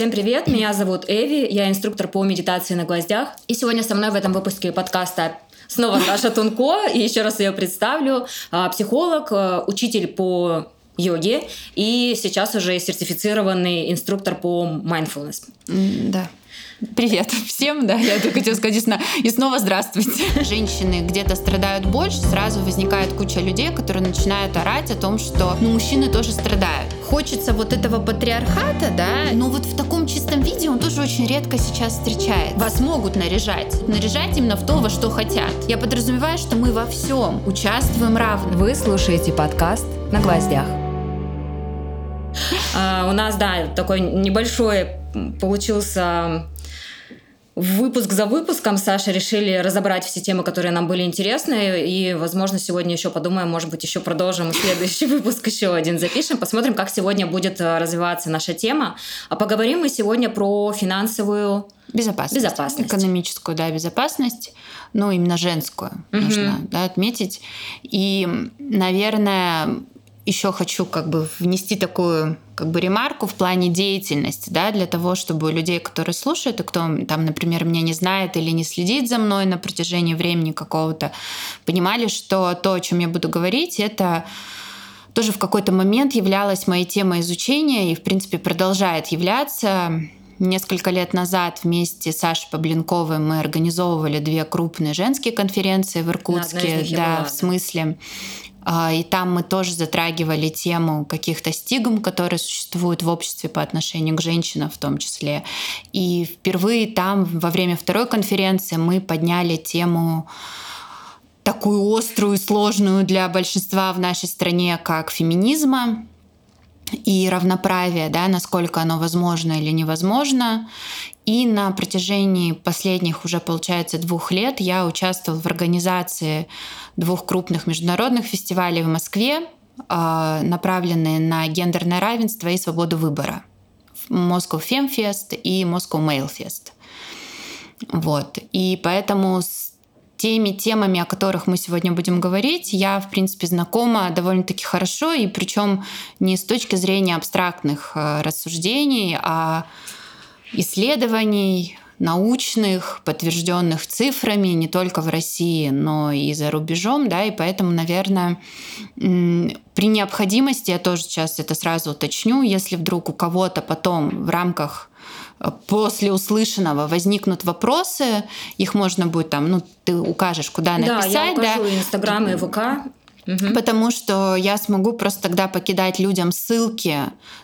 Всем привет, меня зовут Эви, я инструктор по медитации на гвоздях. И сегодня со мной в этом выпуске подкаста снова Саша Тунко, и еще раз ее представлю. А, психолог, а, учитель по йоге и сейчас уже сертифицированный инструктор по mindfulness. Да. Привет всем, да, я только хотела сказать и снова здравствуйте. Женщины где-то страдают больше, сразу возникает куча людей, которые начинают орать о том, что ну, мужчины тоже страдают. Хочется вот этого патриархата, да, но вот в таком чистом виде он тоже очень редко сейчас встречает. Вас могут наряжать, наряжать именно в то, во что хотят. Я подразумеваю, что мы во всем участвуем равно. Вы слушаете подкаст «На гвоздях». А, у нас, да, такой небольшой получился выпуск за выпуском Саша решили разобрать все темы, которые нам были интересны. И, возможно, сегодня еще подумаем, может быть, еще продолжим следующий выпуск, еще один запишем. Посмотрим, как сегодня будет э, развиваться наша тема. А поговорим мы сегодня про финансовую Безопасность. Безопасность. Экономическую, да, безопасность, ну, именно женскую, угу. нужно да, отметить. И, наверное, еще хочу как бы внести такую как бы ремарку в плане деятельности, да, для того, чтобы у людей, которые слушают, и кто там, например, меня не знает или не следит за мной на протяжении времени какого-то, понимали, что то, о чем я буду говорить, это тоже в какой-то момент являлась моей темой изучения и, в принципе, продолжает являться. Несколько лет назад вместе с Сашей Поблинковой мы организовывали две крупные женские конференции в Иркутске. Да, была, в смысле и там мы тоже затрагивали тему каких-то стигм, которые существуют в обществе по отношению к женщинам в том числе. И впервые там во время второй конференции мы подняли тему такую острую и сложную для большинства в нашей стране, как феминизма и равноправие, да, насколько оно возможно или невозможно. И на протяжении последних уже, получается, двух лет я участвовала в организации двух крупных международных фестивалей в Москве, а, направленные на гендерное равенство и свободу выбора. Moscow Fem Fest и Moscow Male Fest. Вот. И поэтому с теми темами, о которых мы сегодня будем говорить, я, в принципе, знакома довольно-таки хорошо, и причем не с точки зрения абстрактных э, рассуждений, а исследований, научных, подтвержденных цифрами не только в России, но и за рубежом, да, и поэтому, наверное, при необходимости, я тоже сейчас это сразу уточню, если вдруг у кого-то потом в рамках э, после услышанного возникнут вопросы, их можно будет там, ну, ты укажешь, куда написать. Да, я укажу да. Инстаграм и ВК, Угу. Потому что я смогу просто тогда покидать людям ссылки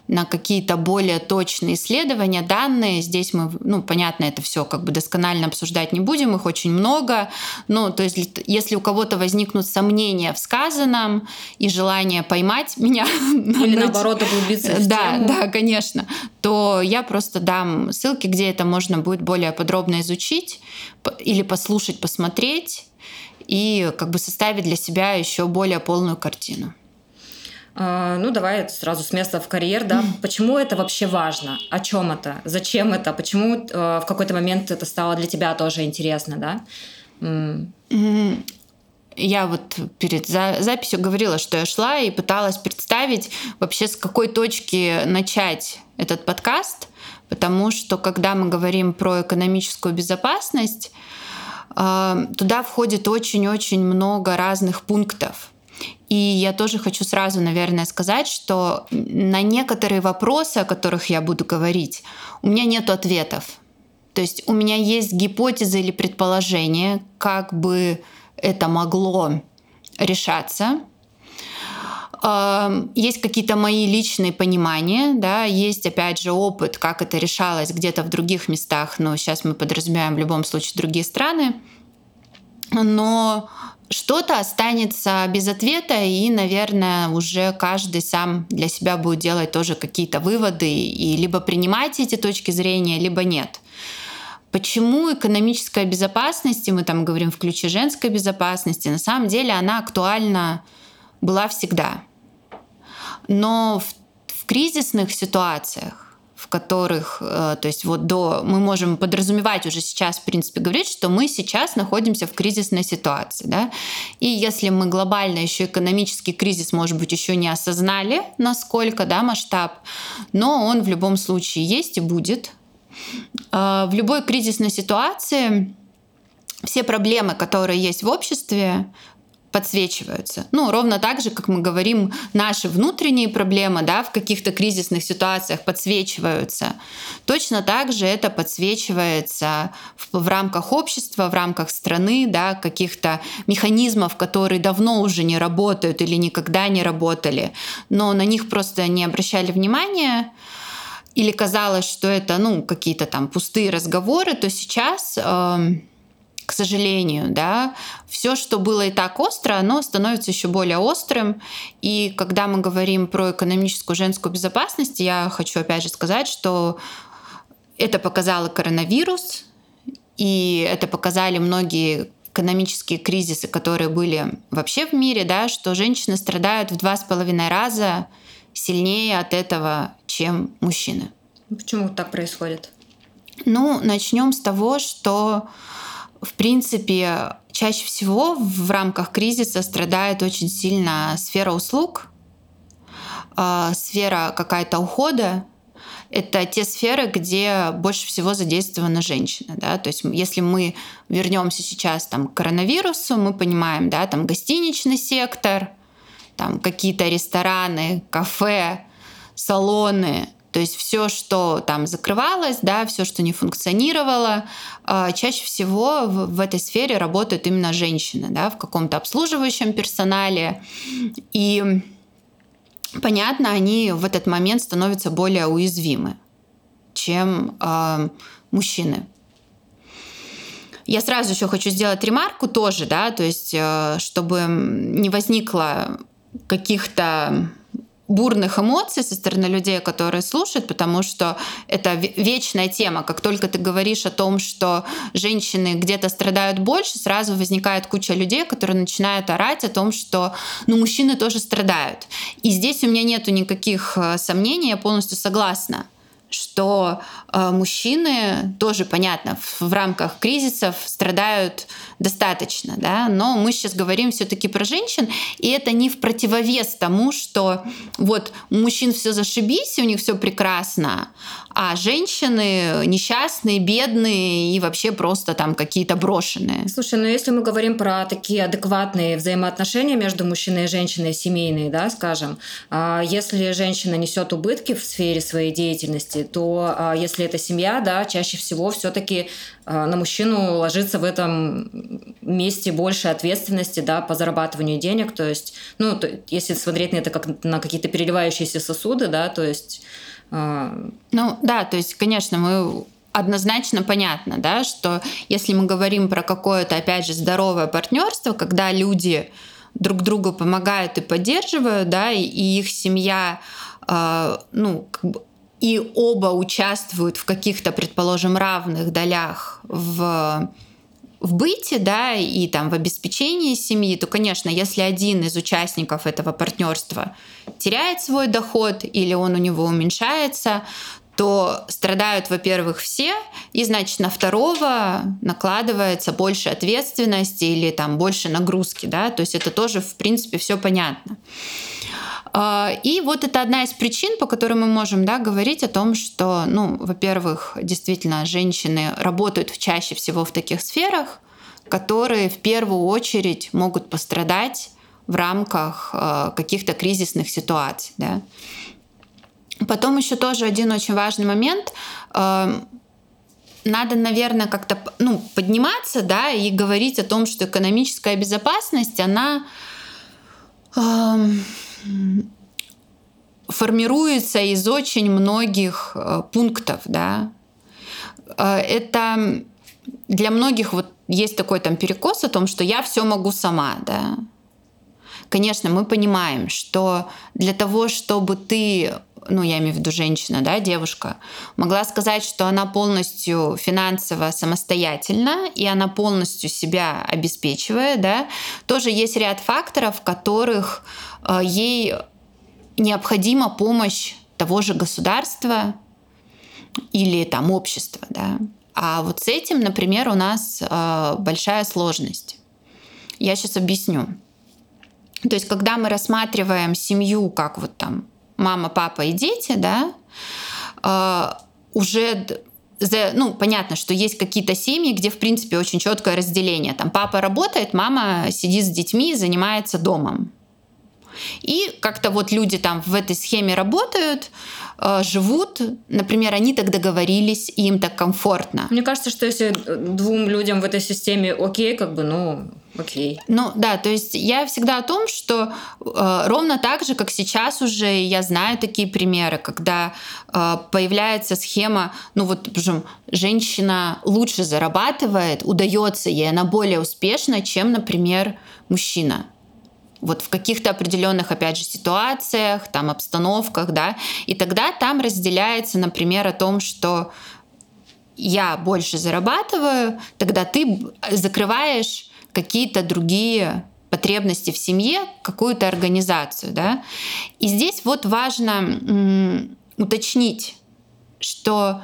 на какие-то более точные исследования, данные. Здесь мы, ну, понятно, это все как бы досконально обсуждать не будем, их очень много. Ну, то есть, если у кого-то возникнут сомнения в сказанном и желание поймать меня... Или наоборот углубиться в Да, да, конечно. То я просто дам ссылки, где это можно будет более подробно изучить или послушать, посмотреть и как бы составить для себя еще более полную картину. А, ну, давай сразу с места в карьер, да. Почему это вообще важно? О чем это? Зачем это? Почему э, в какой-то момент это стало для тебя тоже интересно, да? Я вот перед записью говорила, что я шла и пыталась представить вообще с какой точки начать этот подкаст, потому что когда мы говорим про экономическую безопасность, Туда входит очень-очень много разных пунктов. И я тоже хочу сразу, наверное, сказать, что на некоторые вопросы, о которых я буду говорить, у меня нет ответов. То есть у меня есть гипотезы или предположения, как бы это могло решаться. Есть какие-то мои личные понимания, да, есть, опять же, опыт, как это решалось где-то в других местах, но сейчас мы подразумеваем в любом случае другие страны. Но что-то останется без ответа, и, наверное, уже каждый сам для себя будет делать тоже какие-то выводы и либо принимать эти точки зрения, либо нет. Почему экономическая безопасность, и мы там говорим в ключе женской безопасности, на самом деле она актуальна была всегда. Но в, в кризисных ситуациях, в которых, э, то есть вот до, мы можем подразумевать уже сейчас, в принципе, говорить, что мы сейчас находимся в кризисной ситуации, да, и если мы глобально еще экономический кризис, может быть, еще не осознали, насколько, да, масштаб, но он в любом случае есть и будет. Э, в любой кризисной ситуации все проблемы, которые есть в обществе, подсвечиваются. Ну, ровно так же, как мы говорим, наши внутренние проблемы да, в каких-то кризисных ситуациях подсвечиваются. Точно так же это подсвечивается в, в рамках общества, в рамках страны, да, каких-то механизмов, которые давно уже не работают или никогда не работали, но на них просто не обращали внимания или казалось, что это ну, какие-то там пустые разговоры, то сейчас э, сожалению, да, все, что было и так остро, оно становится еще более острым. И когда мы говорим про экономическую женскую безопасность, я хочу опять же сказать, что это показало коронавирус, и это показали многие экономические кризисы, которые были вообще в мире, да, что женщины страдают в два с половиной раза сильнее от этого, чем мужчины. Почему так происходит? Ну, начнем с того, что в принципе, чаще всего в рамках кризиса страдает очень сильно сфера услуг, а, сфера какая-то ухода. Это те сферы, где больше всего задействована женщина. Да? То есть если мы вернемся сейчас там, к коронавирусу, мы понимаем, да, там гостиничный сектор, там какие-то рестораны, кафе, салоны, то есть все, что там закрывалось, да, все, что не функционировало, а, чаще всего в, этой сфере работают именно женщины, да, в каком-то обслуживающем персонале. И понятно, они в этот момент становятся более уязвимы, чем э, мужчины. Я сразу еще хочу сделать ремарку тоже, да, то есть, э, чтобы не возникло каких-то бурных эмоций со стороны людей, которые слушают, потому что это вечная тема. Как только ты говоришь о том, что женщины где-то страдают больше, сразу возникает куча людей, которые начинают орать о том, что ну, мужчины тоже страдают. И здесь у меня нету никаких э, сомнений, я полностью согласна что э, мужчины тоже понятно в, в рамках кризисов страдают достаточно, да, но мы сейчас говорим все-таки про женщин, и это не в противовес тому, что вот у мужчин все зашибись, у них все прекрасно, а женщины несчастные, бедные и вообще просто там какие-то брошенные. Слушай, ну если мы говорим про такие адекватные взаимоотношения между мужчиной и женщиной, семейные, да, скажем, а если женщина несет убытки в сфере своей деятельности, то а, если это семья, да, чаще всего все-таки а, на мужчину ложится в этом месте больше ответственности, да, по зарабатыванию денег, то есть, ну, то, если смотреть на это как на какие-то переливающиеся сосуды, да, то есть ну да, то есть, конечно, мы однозначно понятно, да, что если мы говорим про какое-то, опять же, здоровое партнерство, когда люди друг другу помогают и поддерживают, да, и, их семья, э, ну, как бы и оба участвуют в каких-то, предположим, равных долях в в быте, да, и там в обеспечении семьи, то, конечно, если один из участников этого партнерства теряет свой доход или он у него уменьшается, то страдают, во-первых, все, и, значит, на второго накладывается больше ответственности или там больше нагрузки, да, то есть это тоже, в принципе, все понятно. А, и вот это одна из причин, по которой мы можем да, говорить о том, что, ну, во-первых, действительно, женщины работают чаще всего в таких сферах, которые в первую очередь могут пострадать в рамках а, каких-то кризисных ситуаций. Да. Потом еще тоже один очень важный момент а, надо, наверное, как-то ну, подниматься, да, и говорить о том, что экономическая безопасность, она формируется из очень многих э, пунктов, да. Э, это для многих вот есть такой там перекос о том, что я все могу сама, да. Конечно, мы понимаем, что для того, чтобы ты, ну, я имею в виду женщина, да, девушка, могла сказать, что она полностью финансово самостоятельна, и она полностью себя обеспечивает, да, тоже есть ряд факторов, которых ей необходима помощь того же государства, или там общество, да. А вот с этим, например, у нас э, большая сложность. Я сейчас объясню. То есть, когда мы рассматриваем семью как вот там мама, папа и дети, да, э, уже ну, понятно, что есть какие-то семьи, где, в принципе, очень четкое разделение. Там папа работает, мама сидит с детьми, занимается домом. И как-то вот люди там в этой схеме работают, э, живут, например, они так договорились, и им так комфортно. Мне кажется, что если двум людям в этой системе окей, как бы, ну, окей. Ну да, то есть я всегда о том, что э, ровно так же, как сейчас уже я знаю такие примеры, когда э, появляется схема, ну вот, причем женщина лучше зарабатывает, удается ей, она более успешна, чем, например, мужчина вот в каких-то определенных, опять же, ситуациях, там, обстановках, да, и тогда там разделяется, например, о том, что я больше зарабатываю, тогда ты закрываешь какие-то другие потребности в семье, какую-то организацию, да. И здесь вот важно уточнить, что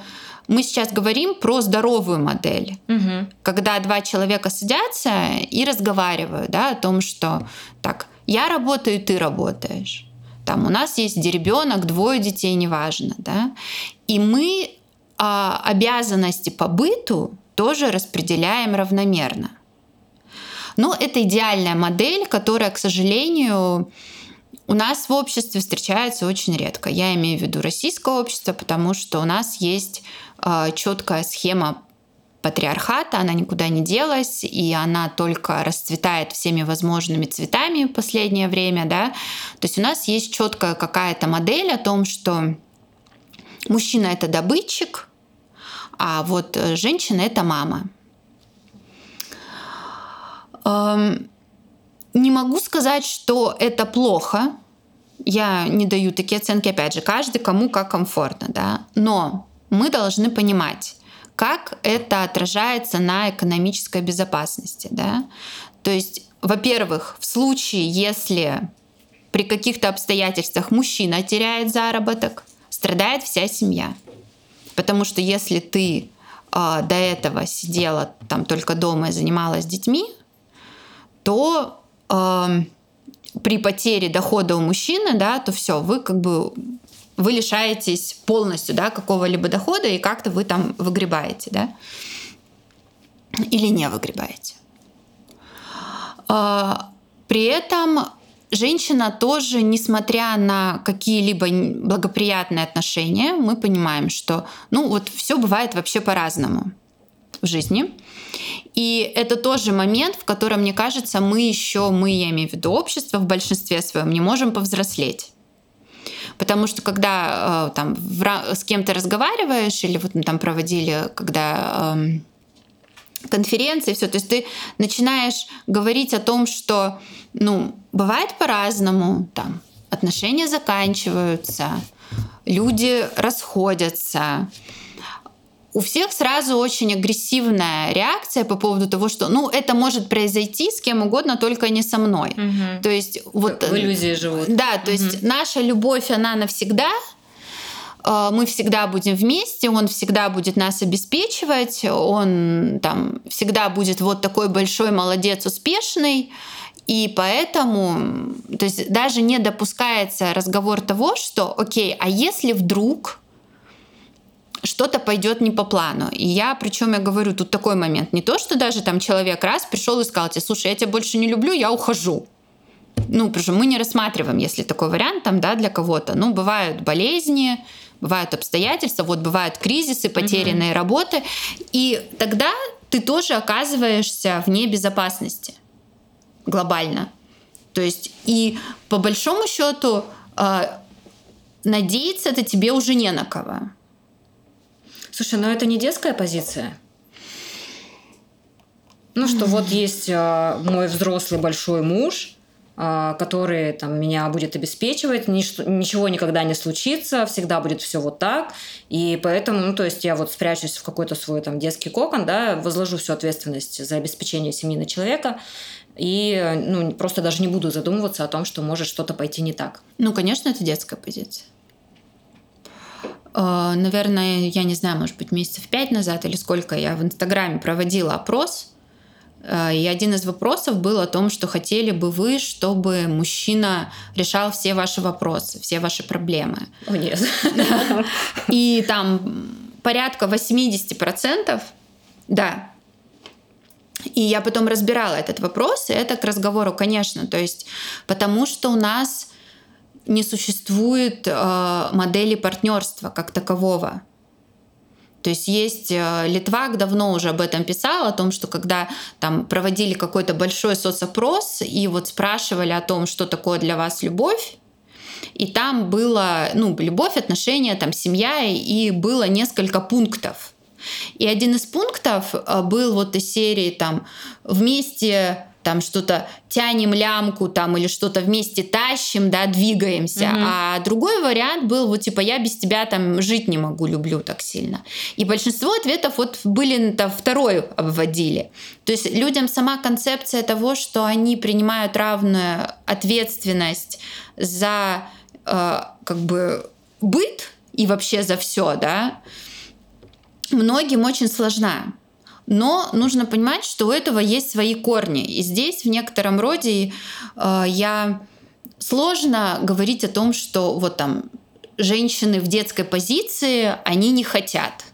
мы сейчас говорим про здоровую модель, угу. когда два человека садятся и разговаривают да, о том, что так, я работаю, ты работаешь. Там у нас есть ребенок, двое детей, неважно, да. И мы а, обязанности по быту тоже распределяем равномерно. Но это идеальная модель, которая, к сожалению, у нас в обществе встречается очень редко. Я имею в виду российское общество, потому что у нас есть а, четкая схема патриархата, она никуда не делась, и она только расцветает всеми возможными цветами в последнее время, да. То есть у нас есть четкая какая-то модель о том, что мужчина это добытчик, а вот женщина это мама. Не могу сказать, что это плохо. Я не даю такие оценки, опять же, каждый кому как комфортно, да. Но мы должны понимать, как это отражается на экономической безопасности, да. То есть, во-первых, в случае, если при каких-то обстоятельствах мужчина теряет заработок, страдает вся семья. Потому что если ты э, до этого сидела там только дома и занималась детьми, то э, при потере дохода у мужчины, да, то все, вы как бы вы лишаетесь полностью да, какого-либо дохода, и как-то вы там выгребаете, да, или не выгребаете. Э, при этом женщина тоже, несмотря на какие-либо благоприятные отношения, мы понимаем, что ну вот все бывает вообще по-разному в жизни. И это тоже момент, в котором, мне кажется, мы еще, мы, я имею в виду общество в большинстве своем, не можем повзрослеть. Потому что когда э, там с кем-то разговариваешь, или вот мы там проводили, когда э, конференции, все, то есть ты начинаешь говорить о том, что ну, бывает по-разному, там отношения заканчиваются, люди расходятся, у всех сразу очень агрессивная реакция по поводу того, что, ну, это может произойти с кем угодно, только не со мной. Угу. То есть вот в иллюзии живут. Да, то угу. есть наша любовь она навсегда. Э, мы всегда будем вместе, он всегда будет нас обеспечивать, он там всегда будет вот такой большой молодец, успешный. И поэтому, то есть даже не допускается разговор того, что, окей, а если вдруг что-то пойдет не по плану. И я, причем я говорю, тут такой момент, не то, что даже там человек раз пришел и сказал тебе, слушай, я тебя больше не люблю, я ухожу. Ну, причем мы не рассматриваем, если такой вариант там, да, для кого-то. Ну, бывают болезни, бывают обстоятельства, вот бывают кризисы, потерянные угу. работы, и тогда ты тоже оказываешься вне безопасности глобально. То есть и по большому счету э, надеяться это тебе уже не на кого. Слушай, но это не детская позиция? Ну, что вот есть э, мой взрослый большой муж, э, который там, меня будет обеспечивать, нич- ничего никогда не случится, всегда будет все вот так. И поэтому, ну, то есть я вот спрячусь в какой-то свой там детский кокон, да, возложу всю ответственность за обеспечение семьи на человека, и ну, просто даже не буду задумываться о том, что может что-то пойти не так. Ну, конечно, это детская позиция. Э, наверное, я не знаю, может быть, месяцев пять назад или сколько я в Инстаграме проводила опрос. Э, и один из вопросов был о том, что хотели бы вы, чтобы мужчина решал все ваши вопросы, все ваши проблемы. О, нет. И там порядка 80%, да, и я потом разбирала этот вопрос, и это к разговору, конечно, то есть потому что у нас не существует э, модели партнерства как такового. То есть есть э, Литвак давно уже об этом писал, о том, что когда там проводили какой-то большой соцопрос и вот спрашивали о том, что такое для вас любовь, и там было, ну, любовь, отношения, там, семья, и было несколько пунктов. И один из пунктов э, был вот из серии там вместе там что-то тянем лямку там или что-то вместе тащим, да, двигаемся. Угу. А другой вариант был вот типа я без тебя там жить не могу, люблю так сильно. И большинство ответов вот были это второй обводили. То есть людям сама концепция того, что они принимают равную ответственность за э, как бы быт и вообще за все, да, многим очень сложна. Но нужно понимать, что у этого есть свои корни. И здесь в некотором роде э, я сложно говорить о том, что вот там женщины в детской позиции, они не хотят.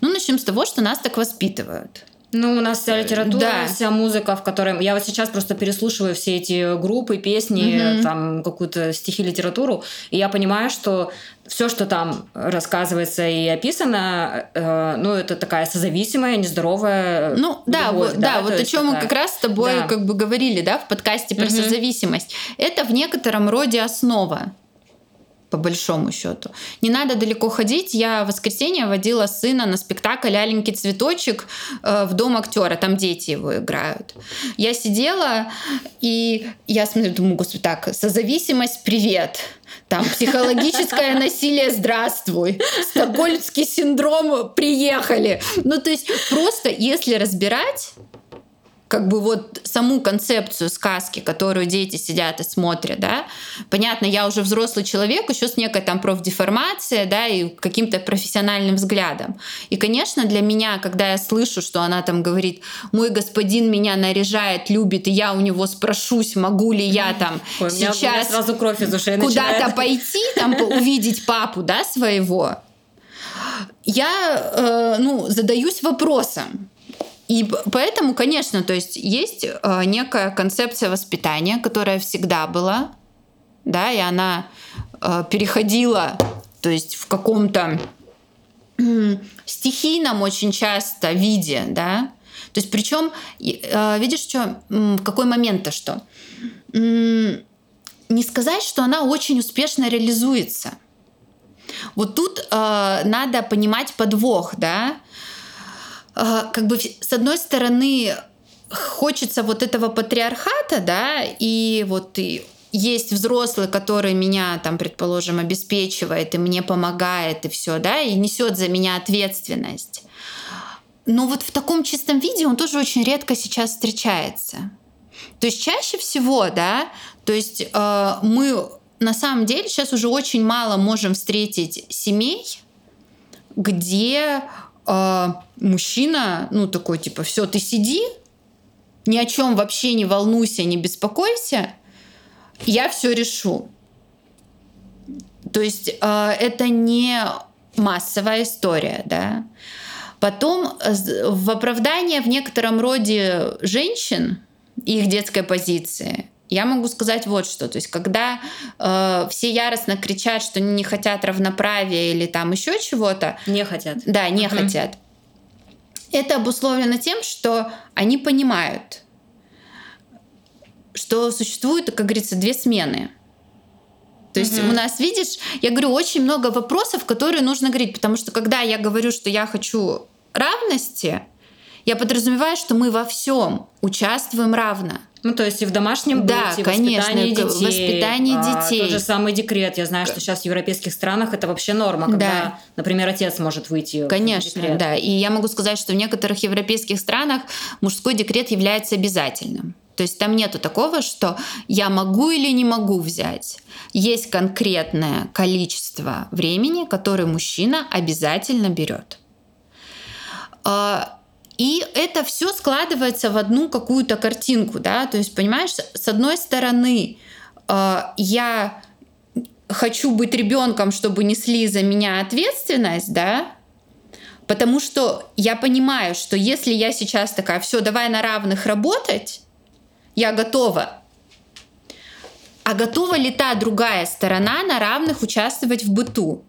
Ну, начнем с того, что нас так воспитывают. Ну, у нас вся литература, да. вся музыка, в которой... Я вот сейчас просто переслушиваю все эти группы, песни, угу. там, какую-то стихи, литературу, и я понимаю, что все, что там рассказывается и описано, э, ну, это такая созависимая, нездоровая Ну, да, любовь, вот, да, да вот о чем такая... мы как раз с тобой да. как бы говорили, да, в подкасте про угу. созависимость. Это в некотором роде основа по большому счету. Не надо далеко ходить. Я в воскресенье водила сына на спектакль «Аленький цветочек» э, в дом актера. Там дети его играют. Я сидела, и я смотрю, думаю, господи, так, созависимость, привет. Там психологическое насилие, здравствуй. Стокгольмский синдром, приехали. Ну, то есть просто если разбирать, как бы вот саму концепцию сказки, которую дети сидят и смотрят, да, понятно, я уже взрослый человек, еще с некой там профдеформацией, да, и каким-то профессиональным взглядом. И, конечно, для меня, когда я слышу, что она там говорит, мой господин меня наряжает, любит, и я у него спрошусь, могу ли я там Ой, сейчас сразу кровь из ушей куда-то пойти, там увидеть папу, да, своего, я, э, ну, задаюсь вопросом, и поэтому, конечно, то есть есть э, некая концепция воспитания, которая всегда была, да, и она э, переходила, то есть в каком-то стихийном очень часто виде, да. То есть причем, э, видишь, что, в какой момент-то что? Не сказать, что она очень успешно реализуется. Вот тут э, надо понимать подвох, да. А, как бы с одной стороны хочется вот этого патриархата, да, и вот и есть взрослый, который меня там, предположим, обеспечивает и мне помогает и все, да, и несет за меня ответственность. Но вот в таком чистом виде он тоже очень редко сейчас встречается. То есть чаще всего, да, то есть э, мы на самом деле сейчас уже очень мало можем встретить семей, где а мужчина, ну, такой, типа, все, ты сиди, ни о чем вообще не волнуйся, не беспокойся, я все решу. То есть э, это не массовая история, да. Потом в оправдание в некотором роде женщин, их детской позиции, я могу сказать вот что. То есть, когда э, все яростно кричат, что не хотят равноправия или там еще чего-то. Не хотят. Да, не угу. хотят. Это обусловлено тем, что они понимают, что существует, как говорится, две смены. То есть угу. у нас, видишь, я говорю, очень много вопросов, которые нужно говорить, потому что когда я говорю, что я хочу равности, я подразумеваю, что мы во всем участвуем равно. Ну, то есть и в домашнем да, быте, конечно, воспитании детей. Воспитание а, детей. Тот же самый декрет. Я знаю, что сейчас в европейских странах это вообще норма, когда, да. например, отец может выйти Конечно, в декрет. да. И я могу сказать, что в некоторых европейских странах мужской декрет является обязательным. То есть там нету такого, что я могу или не могу взять. Есть конкретное количество времени, которое мужчина обязательно берет. И это все складывается в одну какую-то картинку, да, то есть, понимаешь, с одной стороны, а, я хочу быть ребенком, чтобы несли за меня ответственность, да, потому что я понимаю, что если я сейчас такая, все, давай на равных работать, я готова. А готова ли та другая сторона на равных участвовать в быту?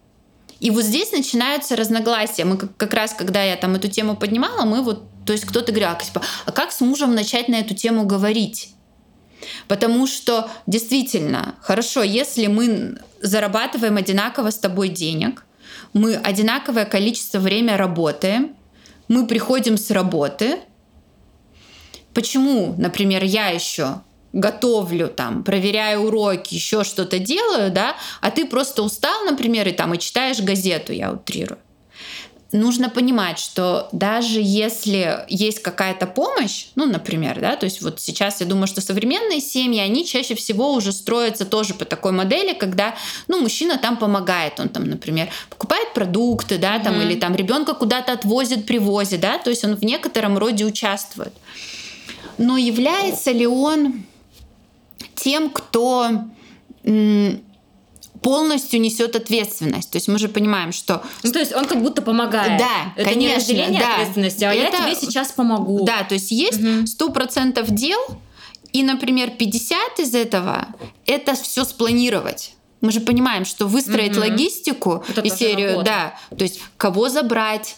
И вот здесь начинаются разногласия. Мы как, раз, когда я там эту тему поднимала, мы вот, то есть кто-то говорил, типа, а как с мужем начать на эту тему говорить? Потому что действительно, хорошо, если мы зарабатываем одинаково с тобой денег, мы одинаковое количество времени работаем, мы приходим с работы. Почему, например, я еще готовлю, там, проверяю уроки, еще что-то делаю, да, а ты просто устал, например, и там и читаешь газету, я утрирую нужно понимать, что даже если есть какая-то помощь, ну, например, да, то есть вот сейчас я думаю, что современные семьи, они чаще всего уже строятся тоже по такой модели, когда, ну, мужчина там помогает, он там, например, покупает продукты, да, там, mm-hmm. или там ребенка куда-то отвозит, привозит, да, то есть он в некотором роде участвует. Но является ли он тем, кто полностью несет ответственность. То есть мы же понимаем, что... Ну, то есть он как будто помогает. Да, это конечно, не разделение да. ответственности, а это... я тебе сейчас помогу. Да, то есть есть угу. процентов дел, и, например, 50 из этого — это все спланировать. Мы же понимаем, что выстроить угу. логистику это и серию, работа. да, то есть кого забрать,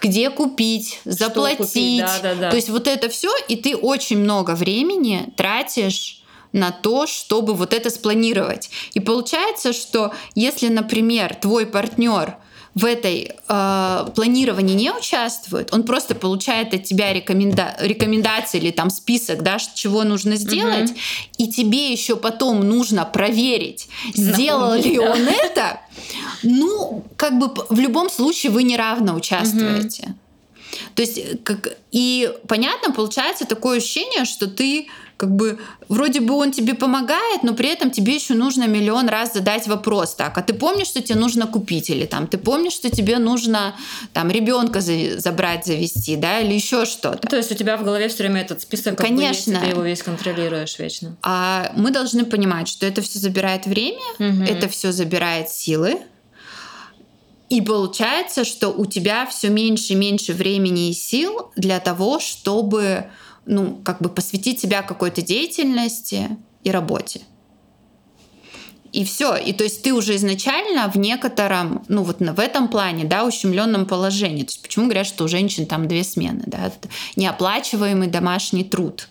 где купить, заплатить. Купить? Да, да, да. То есть вот это все, и ты очень много времени тратишь на то, чтобы вот это спланировать. И получается, что если, например, твой партнер в этой э, планировании не участвует, он просто получает от тебя рекоменда рекомендации или там список, да, чего нужно сделать, угу. и тебе еще потом нужно проверить, сделал ли он это. Ну, как бы в любом случае вы неравно участвуете. Угу. То есть, как, и понятно, получается такое ощущение, что ты как бы вроде бы он тебе помогает, но при этом тебе еще нужно миллион раз задать вопрос. Так, а ты помнишь, что тебе нужно купить? Или там, ты помнишь, что тебе нужно там ребенка за, забрать, завести, да, или еще что-то? То есть у тебя в голове все время этот список, Конечно. Есть, ты его весь контролируешь вечно. А мы должны понимать, что это все забирает время, угу. это все забирает силы, и получается, что у тебя все меньше и меньше времени и сил для того, чтобы ну, как бы посвятить себя какой-то деятельности и работе. И все. И то есть ты уже изначально в некотором, ну вот в этом плане, да, ущемленном положении. То есть почему говорят, что у женщин там две смены, да, неоплачиваемый домашний труд.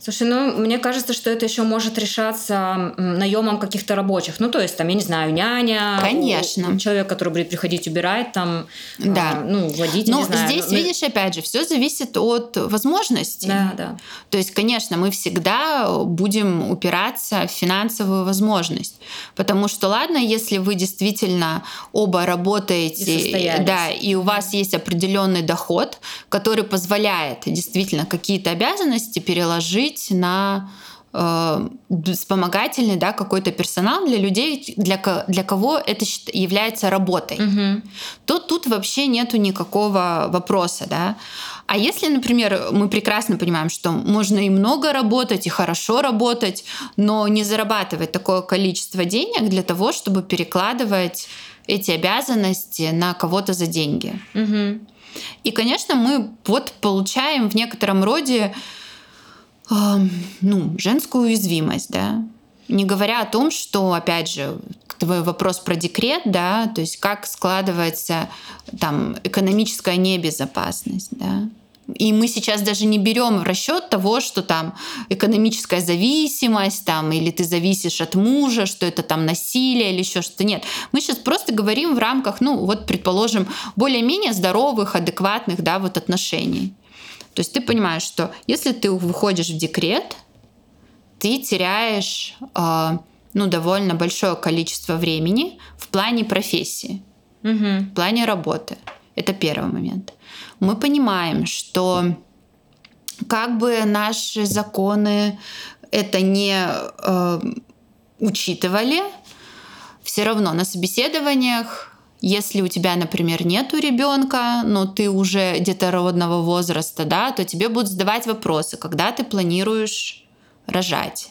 Слушай, ну, мне кажется, что это еще может решаться наемом каких-то рабочих. Ну, то есть, там, я не знаю, няня. Конечно. Человек, который будет приходить убирать, там, да. а, ну, водитель, Но не знаю. здесь, ну, видишь, опять же, все зависит от возможностей. Да, да. То есть, конечно, мы всегда будем упираться в финансовую возможность. Потому что, ладно, если вы действительно оба работаете, и да, и у вас есть определенный доход, который позволяет действительно какие-то обязанности переложить жить на э, вспомогательный да, какой-то персонал для людей, для, для кого это является работой, угу. то тут вообще нету никакого вопроса. Да? А если, например, мы прекрасно понимаем, что можно и много работать, и хорошо работать, но не зарабатывать такое количество денег для того, чтобы перекладывать эти обязанности на кого-то за деньги. Угу. И, конечно, мы вот получаем в некотором роде ну, женскую уязвимость, да, не говоря о том, что, опять же, твой вопрос про декрет, да, то есть как складывается там экономическая небезопасность, да. И мы сейчас даже не берем в расчет того, что там экономическая зависимость, там, или ты зависишь от мужа, что это там насилие или еще что-то. Нет. Мы сейчас просто говорим в рамках, ну, вот, предположим, более-менее здоровых, адекватных, да, вот отношений. То есть ты понимаешь, что если ты выходишь в декрет, ты теряешь э, ну, довольно большое количество времени в плане профессии, угу. в плане работы. Это первый момент. Мы понимаем, что как бы наши законы это не э, учитывали, все равно на собеседованиях, если у тебя, например, нету ребенка, но ты уже детородного возраста, да, то тебе будут задавать вопросы, когда ты планируешь рожать.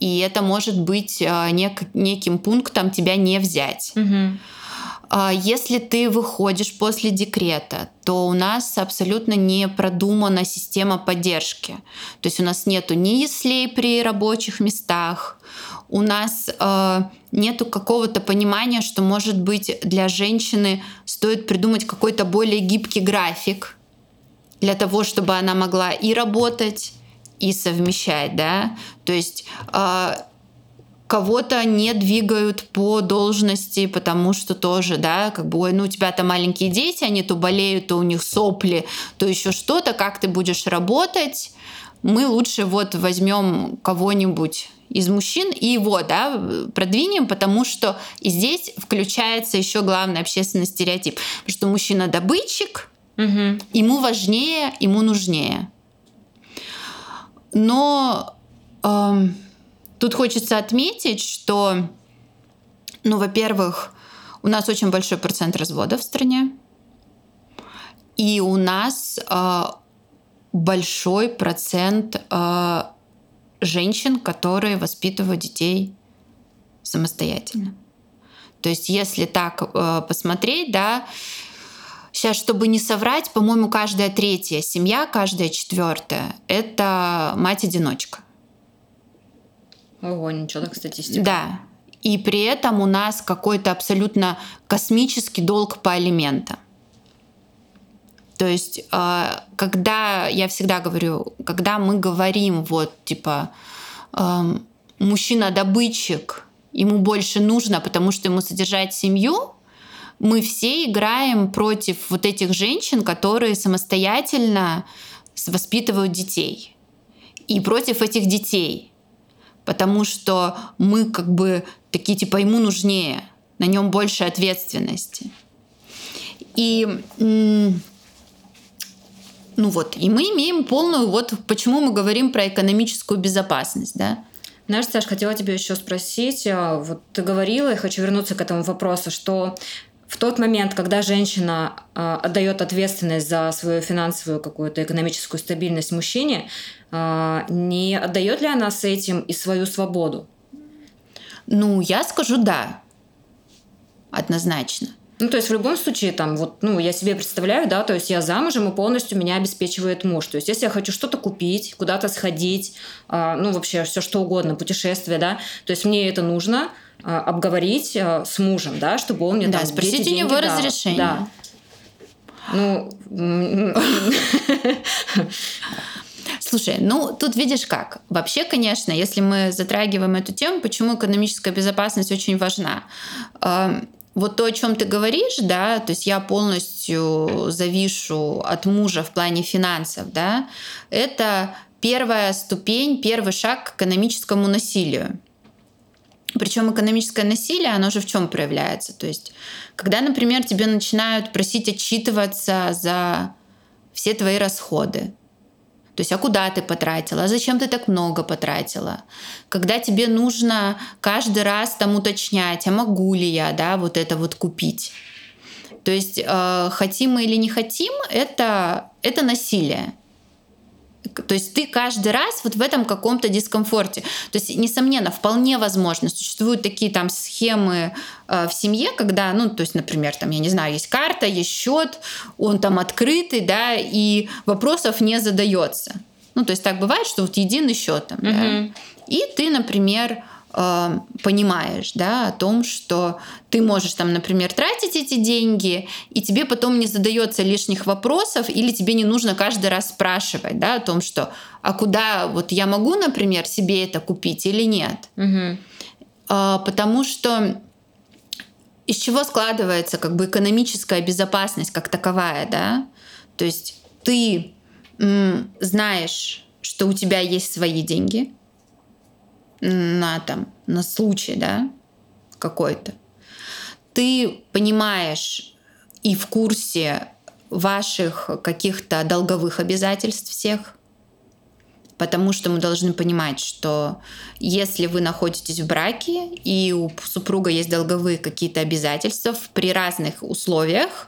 И это может быть э, нек- неким пунктом тебя не взять. Угу. Если ты выходишь после декрета, то у нас абсолютно не продумана система поддержки. То есть у нас нету ни яслей при рабочих местах, у нас э, нету какого-то понимания, что, может быть, для женщины стоит придумать какой-то более гибкий график для того, чтобы она могла и работать, и совмещать, да. То есть э, кого-то не двигают по должности, потому что тоже, да, как бы, ну у тебя то маленькие дети, они то болеют, то у них сопли, то еще что-то, как ты будешь работать, мы лучше вот возьмем кого-нибудь из мужчин и его, да, продвинем, потому что и здесь включается еще главный общественный стереотип, что мужчина добытчик, Угу. ему важнее, ему нужнее. Но эм, Тут хочется отметить, что, ну, во-первых, у нас очень большой процент разводов в стране, и у нас э, большой процент э, женщин, которые воспитывают детей самостоятельно. То есть, если так э, посмотреть, да, сейчас, чтобы не соврать, по-моему, каждая третья семья, каждая четвертая – это мать-одиночка. Ого, ничего так статистика. Да. И при этом у нас какой-то абсолютно космический долг по алиментам. То есть, а, когда я всегда говорю, когда мы говорим вот типа мужчина-добытчик, ему больше нужно, потому что ему содержать семью, мы все играем против вот этих женщин, которые самостоятельно воспитывают детей. И против этих детей потому что мы как бы такие типа ему нужнее, на нем больше ответственности. И ну вот, и мы имеем полную, вот почему мы говорим про экономическую безопасность, да? Знаешь, Саш, хотела тебя еще спросить, а, вот ты говорила, и хочу вернуться к этому вопросу, что в тот момент, когда женщина э, отдает ответственность за свою финансовую какую-то экономическую стабильность мужчине, э, не отдает ли она с этим и свою свободу? Ну, я скажу да. Однозначно. Ну, то есть в любом случае, там, вот, ну, я себе представляю, да, то есть я замужем, и полностью меня обеспечивает муж. То есть если я хочу что-то купить, куда-то сходить, э, ну, вообще все что угодно, путешествие, да, то есть мне это нужно, а, обговорить а, с мужем, да, чтобы он мне да, там спросить у него дал. разрешение. Да. Ну, Слушай, ну тут видишь как. Вообще, конечно, если мы затрагиваем эту тему, почему экономическая безопасность очень важна. Вот то, о чем ты говоришь, да, то есть я полностью завишу от мужа в плане финансов, да, это первая ступень, первый шаг к экономическому насилию. Причем экономическое насилие, оно же в чем проявляется? То есть, когда, например, тебе начинают просить отчитываться за все твои расходы, то есть, а куда ты потратила, а зачем ты так много потратила? Когда тебе нужно каждый раз там уточнять, а могу ли я, да, вот это вот купить? То есть, э, хотим мы или не хотим, это, это насилие. То есть ты каждый раз вот в этом каком-то дискомфорте. То есть, несомненно, вполне возможно, существуют такие там схемы э, в семье, когда, ну, то есть, например, там, я не знаю, есть карта, есть счет, он там открытый, да, и вопросов не задается. Ну, то есть так бывает, что вот единый счет там, угу. да. И ты, например, э, понимаешь, да, о том, что ты можешь там, например, тратить эти деньги, и тебе потом не задается лишних вопросов, или тебе не нужно каждый раз спрашивать, да, о том, что, а куда вот я могу, например, себе это купить или нет, угу. э, потому что из чего складывается как бы экономическая безопасность как таковая, да, то есть ты знаешь, что у тебя есть свои деньги, на там, на случай, да, какой-то, ты понимаешь и в курсе ваших каких-то долговых обязательств всех, Потому что мы должны понимать, что если вы находитесь в браке и у супруга есть долговые какие-то обязательства при разных условиях,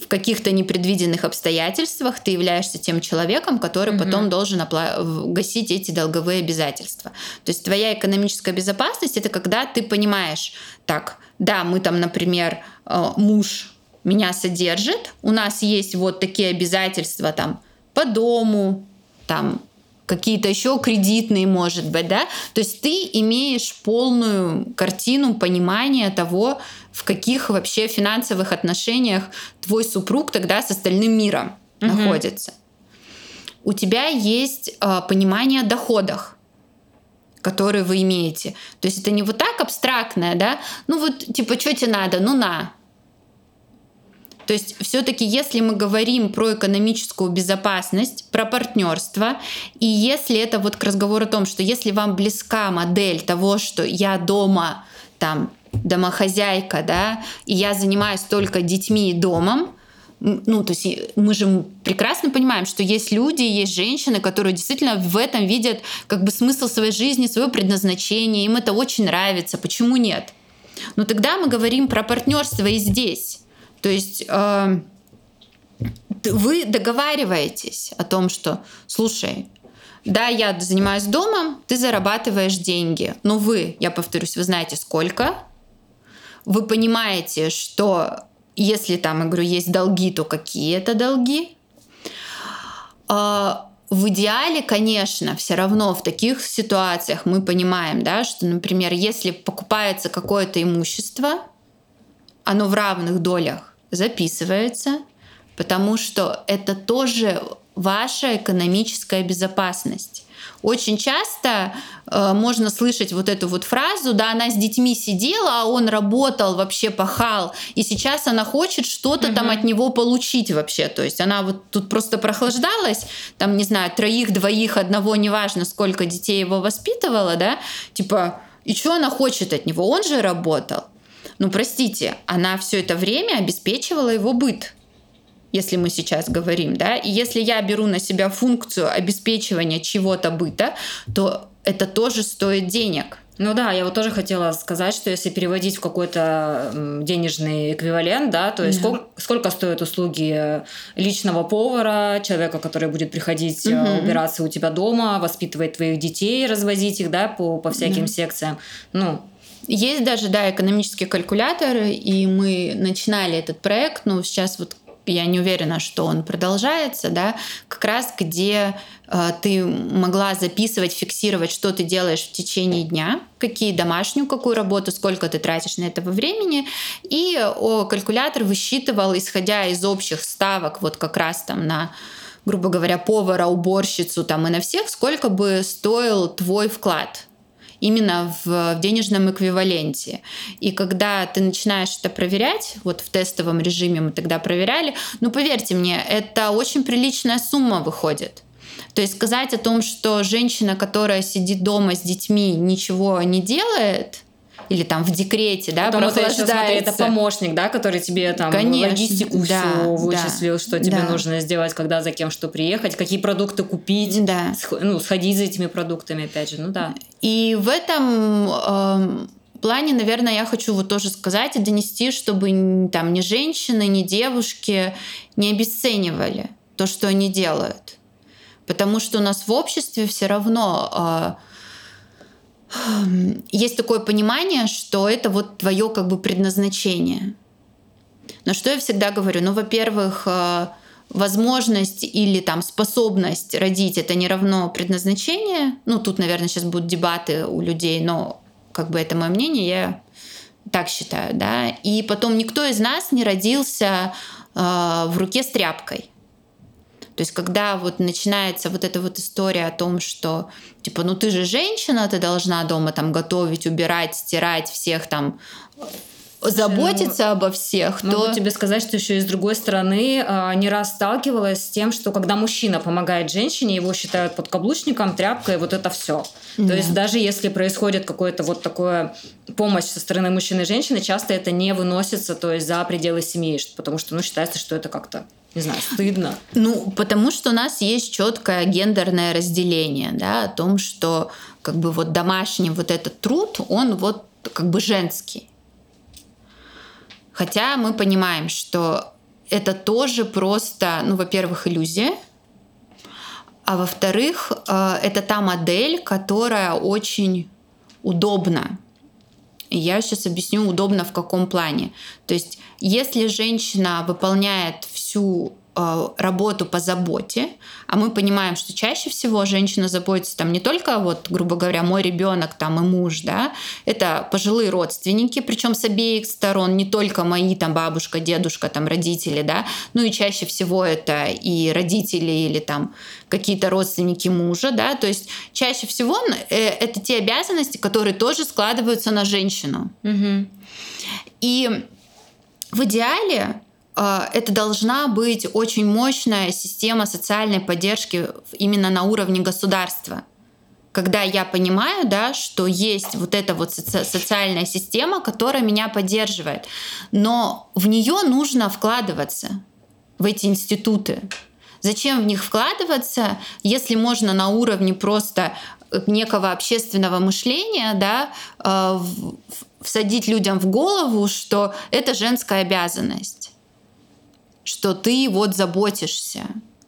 в каких-то непредвиденных обстоятельствах ты являешься тем человеком, который mm-hmm. потом должен опла- гасить эти долговые обязательства. То есть твоя экономическая безопасность это когда ты понимаешь, так, да, мы там, например, э, муж меня содержит, у нас есть вот такие обязательства там по дому, там какие-то еще кредитные, может быть, да? То есть ты имеешь полную картину понимания того, в каких вообще финансовых отношениях твой супруг тогда с остальным миром угу. находится. У тебя есть э, понимание о доходах которые вы имеете. То есть это не вот так абстрактное, да? Ну вот, типа, что тебе надо? Ну на. То есть все-таки, если мы говорим про экономическую безопасность, про партнерство, и если это вот к разговору о том, что если вам близка модель того, что я дома там домохозяйка, да, и я занимаюсь только детьми и домом, ну, то есть мы же прекрасно понимаем, что есть люди, есть женщины, которые действительно в этом видят как бы смысл своей жизни, свое предназначение, им это очень нравится, почему нет? Но тогда мы говорим про партнерство и здесь. То есть э, вы договариваетесь о том, что, слушай, да, я занимаюсь домом, ты зарабатываешь деньги, но вы, я повторюсь, вы знаете сколько, вы понимаете, что если там, я говорю, есть долги, то какие это долги. А, в идеале, конечно, все равно в таких ситуациях мы понимаем, да, что, например, если покупается какое-то имущество, оно в равных долях записывается, потому что это тоже ваша экономическая безопасность. Очень часто э, можно слышать вот эту вот фразу, да, она с детьми сидела, а он работал, вообще пахал, и сейчас она хочет что-то угу. там от него получить вообще. То есть она вот тут просто прохлаждалась, там, не знаю, троих, двоих, одного, неважно, сколько детей его воспитывала, да, типа, и что она хочет от него? Он же работал. Ну, простите, она все это время обеспечивала его быт если мы сейчас говорим, да, и если я беру на себя функцию обеспечивания чего-то быта, то это тоже стоит денег. Ну да, я вот тоже хотела сказать, что если переводить в какой-то денежный эквивалент, да, то есть да. сколько, сколько стоят услуги личного повара, человека, который будет приходить угу. убираться у тебя дома, воспитывать твоих детей, развозить их, да, по, по всяким да. секциям. Ну, есть даже, да, экономические калькуляторы, и мы начинали этот проект, но сейчас вот я не уверена, что он продолжается, да, как раз где э, ты могла записывать, фиксировать, что ты делаешь в течение дня, какие домашнюю, какую работу, сколько ты тратишь на этого времени, и о, калькулятор высчитывал, исходя из общих ставок, вот как раз там на грубо говоря, повара, уборщицу там и на всех, сколько бы стоил твой вклад именно в, денежном эквиваленте. И когда ты начинаешь это проверять, вот в тестовом режиме мы тогда проверяли, ну поверьте мне, это очень приличная сумма выходит. То есть сказать о том, что женщина, которая сидит дома с детьми, ничего не делает, или там в декрете, да, Потому что смотри, это помощник, да, который тебе там Конечно, логистику да, всю вычислил, да, что тебе да. нужно сделать, когда за кем что приехать, какие продукты купить, да. ну, сходить за этими продуктами, опять же, ну да. И в этом э, плане, наверное, я хочу вот тоже сказать и донести, чтобы там ни женщины, ни девушки не обесценивали то, что они делают. Потому что у нас в обществе все равно э, есть такое понимание, что это вот твое как бы предназначение. Но что я всегда говорю? Ну, во-первых, э, возможность или там способность родить это не равно предназначение. Ну, тут, наверное, сейчас будут дебаты у людей, но как бы это мое мнение, я так считаю, да. И потом никто из нас не родился э, в руке с тряпкой. То есть, когда вот начинается вот эта вот история о том, что, типа, ну ты же женщина, ты должна дома там готовить, убирать, стирать всех там заботиться ну, обо всех, могу то... тебе сказать, что еще и с другой стороны а, не раз сталкивалась с тем, что когда мужчина помогает женщине, его считают подкаблучником, тряпкой, вот это все. Да. То есть даже если происходит какое-то вот такое помощь со стороны мужчины и женщины, часто это не выносится, то есть за пределы семьи, потому что ну считается, что это как-то не знаю, стыдно? Ну, потому что у нас есть четкое гендерное разделение, да, о том, что как бы вот домашний вот этот труд, он вот как бы женский. Хотя мы понимаем, что это тоже просто, ну, во-первых, иллюзия, а во-вторых, э, это та модель, которая очень удобна. Я сейчас объясню, удобно в каком плане. То есть, если женщина выполняет всю работу по заботе, а мы понимаем, что чаще всего женщина заботится там не только вот, грубо говоря, мой ребенок там и муж, да, это пожилые родственники, причем с обеих сторон, не только мои там бабушка, дедушка, там родители, да, ну и чаще всего это и родители или там какие-то родственники мужа, да, то есть чаще всего э, это те обязанности, которые тоже складываются на женщину. Угу. И в идеале это должна быть очень мощная система социальной поддержки именно на уровне государства. Когда я понимаю, да, что есть вот эта вот соци- социальная система, которая меня поддерживает, но в нее нужно вкладываться, в эти институты. Зачем в них вкладываться, если можно на уровне просто некого общественного мышления, да, э, всадить людям в голову, что это женская обязанность что ты вот заботишься,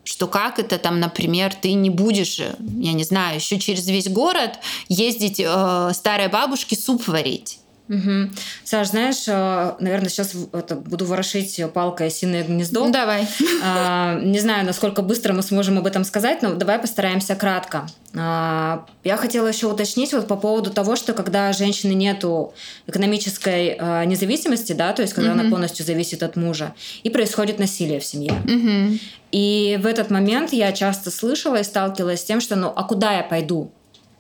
что как это там, например, ты не будешь, я не знаю, еще через весь город ездить э, старой бабушке суп варить. Угу. Саш, знаешь, э, наверное, сейчас это, буду ворошить палкой осиное гнездо. Ну, давай. А, не знаю, насколько быстро мы сможем об этом сказать, но давай постараемся кратко. А, я хотела еще уточнить вот по поводу того, что когда женщины нету экономической а, независимости, да, то есть когда угу. она полностью зависит от мужа, и происходит насилие в семье. Угу. И в этот момент я часто слышала и сталкивалась с тем, что ну а куда я пойду?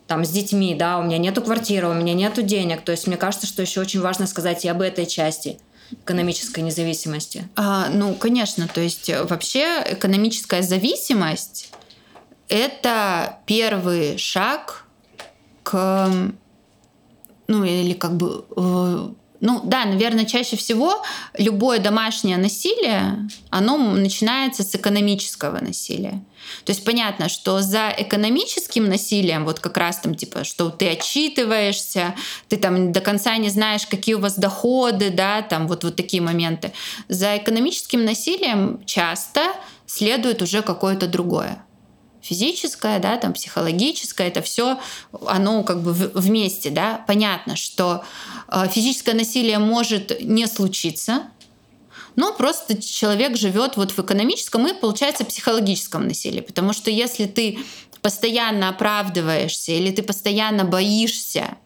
Там с детьми, да, у меня нету квартиры, у меня нету денег. То есть мне кажется, что еще очень важно сказать и об этой части экономической независимости. А, ну, конечно, то есть э, вообще экономическая зависимость это первый шаг к ну или как бы э, ну да, наверное, чаще всего любое домашнее насилие, оно начинается с экономического насилия. То есть понятно, что за экономическим насилием, вот как раз там типа, что ты отчитываешься, ты там до конца не знаешь, какие у вас доходы, да, там вот, вот такие моменты. За экономическим насилием часто следует уже какое-то другое физическое, да, там психологическое, это все, оно как бы вместе, да. Понятно, что э, физическое насилие может не случиться, но просто человек живет вот в экономическом и, получается, психологическом насилии. Потому что если ты постоянно оправдываешься или ты постоянно боишься,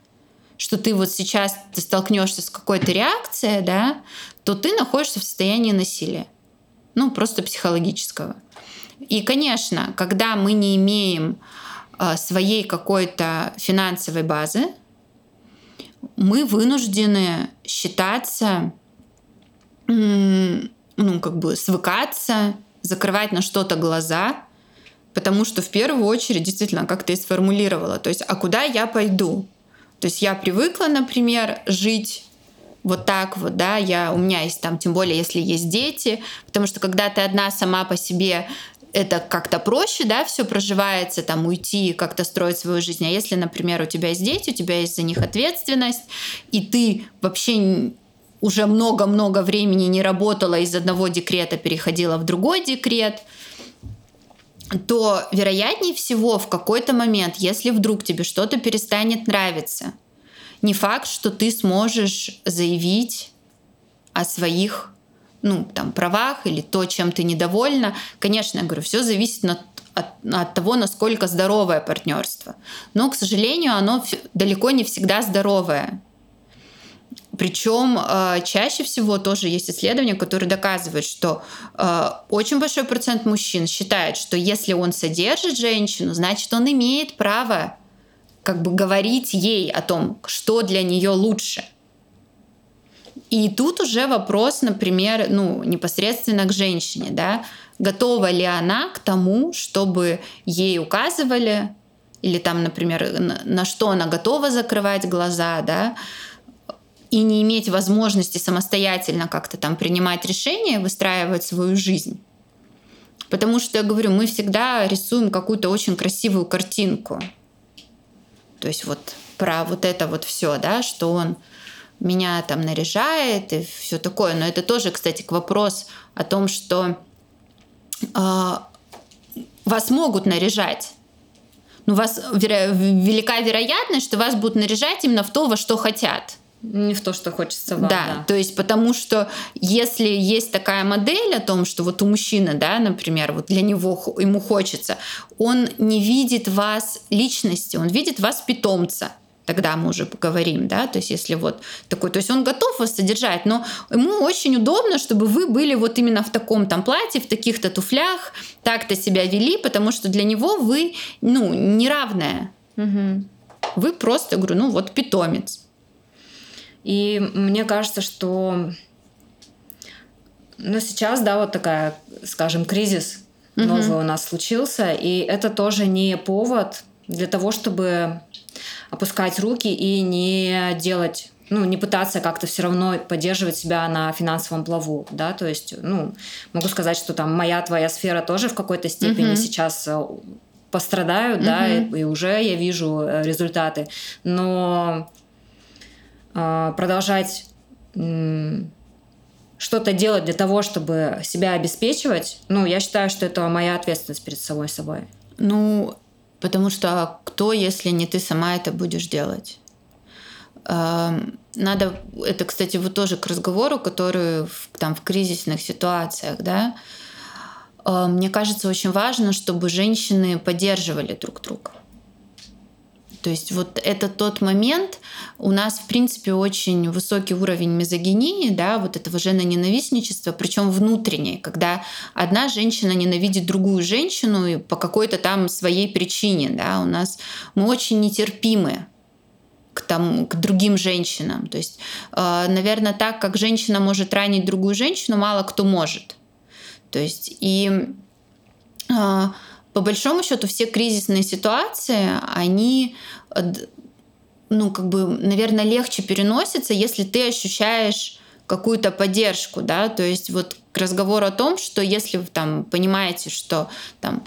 что ты вот сейчас столкнешься с какой-то реакцией, да, то ты находишься в состоянии насилия. Ну, просто психологического. И, конечно, когда мы не имеем а, своей какой-то финансовой базы, мы вынуждены считаться, ну, как бы свыкаться, закрывать на что-то глаза, потому что в первую очередь, действительно, как ты сформулировала, то есть, а куда я пойду? То есть я привыкла, например, жить вот так вот, да, я, у меня есть там, тем более, если есть дети, потому что когда ты одна сама по себе это как-то проще, да, все проживается, там, уйти, как-то строить свою жизнь. А если, например, у тебя есть дети, у тебя есть за них ответственность, и ты вообще уже много-много времени не работала, из одного декрета переходила в другой декрет, то вероятнее всего в какой-то момент, если вдруг тебе что-то перестанет нравиться, не факт, что ты сможешь заявить о своих ну, там, правах или то, чем ты недовольна. Конечно, я говорю, все зависит от, от, от того, насколько здоровое партнерство. Но, к сожалению, оно далеко не всегда здоровое. Причем э, чаще всего тоже есть исследования, которые доказывают, что э, очень большой процент мужчин считает, что если он содержит женщину, значит он имеет право как бы говорить ей о том, что для нее лучше – и тут уже вопрос, например, ну, непосредственно к женщине, да, готова ли она к тому, чтобы ей указывали, или там, например, на, что она готова закрывать глаза, да, и не иметь возможности самостоятельно как-то там принимать решения, выстраивать свою жизнь. Потому что, я говорю, мы всегда рисуем какую-то очень красивую картинку. То есть вот про вот это вот все, да, что он меня там наряжает и все такое. Но это тоже, кстати, к вопрос о том, что э, вас могут наряжать. Ну, вас веро- велика вероятность, что вас будут наряжать именно в то, во что хотят. Не в то, что хочется вам. Да, Да, то есть потому что если есть такая модель о том, что вот у мужчины, да, например, вот для него ему хочется, он не видит вас личности, он видит вас питомца. Тогда мы уже поговорим, да, то есть если вот такой, то есть он готов вас содержать, но ему очень удобно, чтобы вы были вот именно в таком там платье, в таких-то туфлях, так-то себя вели, потому что для него вы, ну, неравная. Мгм. Вы просто, говорю, ну вот питомец. И мне кажется, что ну, сейчас, да, вот такая, скажем, кризис новый у нас случился, и это тоже не повод для того, чтобы опускать руки и не делать ну, не пытаться как-то все равно поддерживать себя на финансовом плаву, да, то есть, ну, могу сказать, что там моя, твоя сфера тоже в какой-то степени Мгм. сейчас э, пострадают, да, и, и уже я вижу э, результаты, но э, продолжать м, что-то делать для того, чтобы себя обеспечивать, ну, я считаю, что это моя ответственность перед собой собой. Ну, потому что кто, если не ты сама это будешь делать? Эм, Надо, это, кстати, вот тоже к разговору, который в, там в кризисных ситуациях, да. Э, Мне кажется, очень важно, чтобы женщины поддерживали друг друга. То есть вот это тот момент, у нас, в принципе, очень высокий уровень мизогинии, да, вот этого женоненавистничества, причем внутренней, когда одна женщина ненавидит другую женщину и по какой-то там своей причине, да, у нас мы очень нетерпимы к, тому, к другим женщинам. То есть, э, наверное, так как женщина может ранить другую женщину, мало кто может. То есть и э, по большому счету все кризисные ситуации, они, э, ну, как бы, наверное, легче переносятся, если ты ощущаешь какую-то поддержку, да, то есть вот к разговору о том, что если вы там понимаете, что там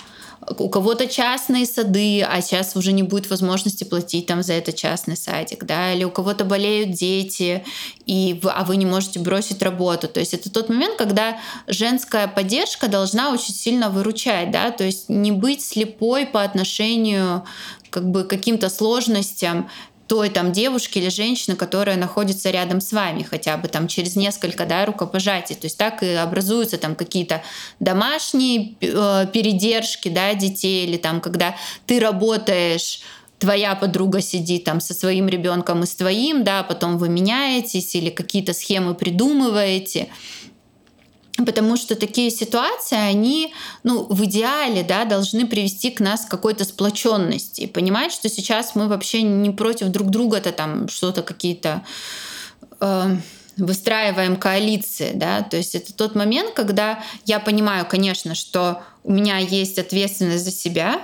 у кого-то частные сады, а сейчас уже не будет возможности платить там за этот частный садик, да, или у кого-то болеют дети, и вы, а вы не можете бросить работу. То есть это тот момент, когда женская поддержка должна очень сильно выручать, да, то есть не быть слепой по отношению как бы каким-то сложностям той там девушки или женщины, которая находится рядом с вами, хотя бы там через несколько да, рукопожатий. То есть так и образуются там какие-то домашние э, передержки да, детей, или там когда ты работаешь твоя подруга сидит там со своим ребенком и с твоим, да, потом вы меняетесь или какие-то схемы придумываете. Потому что такие ситуации, они, ну, в идеале, да, должны привести к нас к какой-то сплоченности. Понимать, что сейчас мы вообще не против друг друга-то там что-то какие-то э, выстраиваем коалиции, да, то есть это тот момент, когда я понимаю, конечно, что у меня есть ответственность за себя,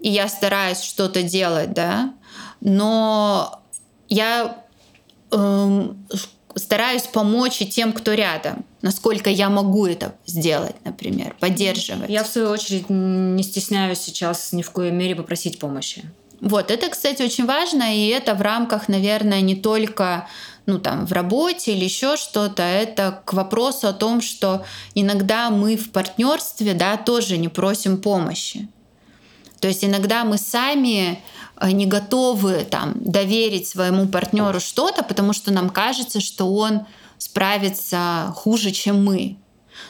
и я стараюсь что-то делать, да, но я эм, стараюсь помочь и тем, кто рядом, насколько я могу это сделать, например, поддерживать. Я, в свою очередь, не стесняюсь сейчас ни в коей мере попросить помощи. Вот, это, кстати, очень важно, и это в рамках, наверное, не только ну, там, в работе или еще что-то, это к вопросу о том, что иногда мы в партнерстве, да, тоже не просим помощи. То есть иногда мы сами не готовы там доверить своему партнеру что-то, потому что нам кажется, что он справится хуже, чем мы.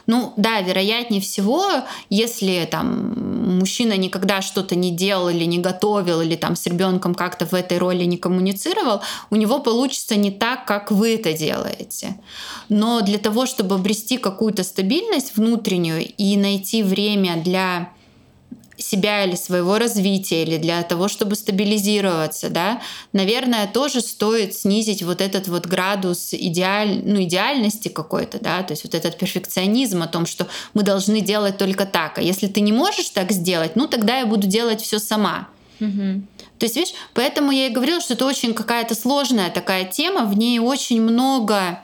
Ну да, вероятнее всего, если там мужчина никогда что-то не делал или не готовил, или там с ребенком как-то в этой роли не коммуницировал, у него получится не так, как вы это делаете. Но для того, чтобы обрести какую-то стабильность внутреннюю и найти время для себя или своего развития, или для того, чтобы стабилизироваться, да, наверное, тоже стоит снизить вот этот вот градус идеаль, ну, идеальности какой-то, да, то есть вот этот перфекционизм о том, что мы должны делать только так, а если ты не можешь так сделать, ну, тогда я буду делать все сама. Угу. То есть, видишь, поэтому я и говорила, что это очень какая-то сложная такая тема, в ней очень много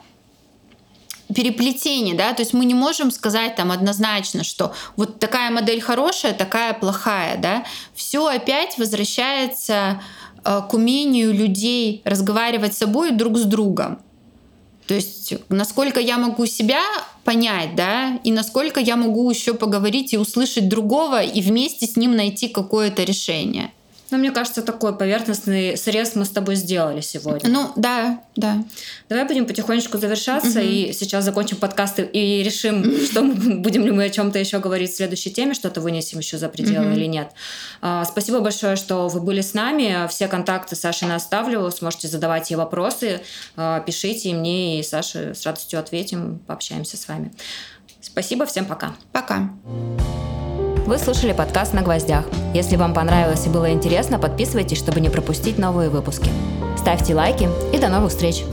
переплетение, да, то есть мы не можем сказать там однозначно, что вот такая модель хорошая, такая плохая, да, все опять возвращается э, к умению людей разговаривать с собой друг с другом. То есть насколько я могу себя понять, да, и насколько я могу еще поговорить и услышать другого и вместе с ним найти какое-то решение. Ну, мне кажется, такой поверхностный срез мы с тобой сделали сегодня. Ну, да, да. Давай будем потихонечку завершаться угу. и сейчас закончим подкасты и решим, что мы будем ли мы о чем-то еще говорить в следующей теме, что-то вынесем еще за пределы угу. или нет. А, спасибо большое, что вы были с нами. Все контакты Саши на оставлю. Сможете задавать ей вопросы. А, пишите и мне, и Саше с радостью ответим, пообщаемся с вами. Спасибо, всем пока. Пока. Вы слушали подкаст «На гвоздях». Если вам понравилось и было интересно, подписывайтесь, чтобы не пропустить новые выпуски. Ставьте лайки и до новых встреч!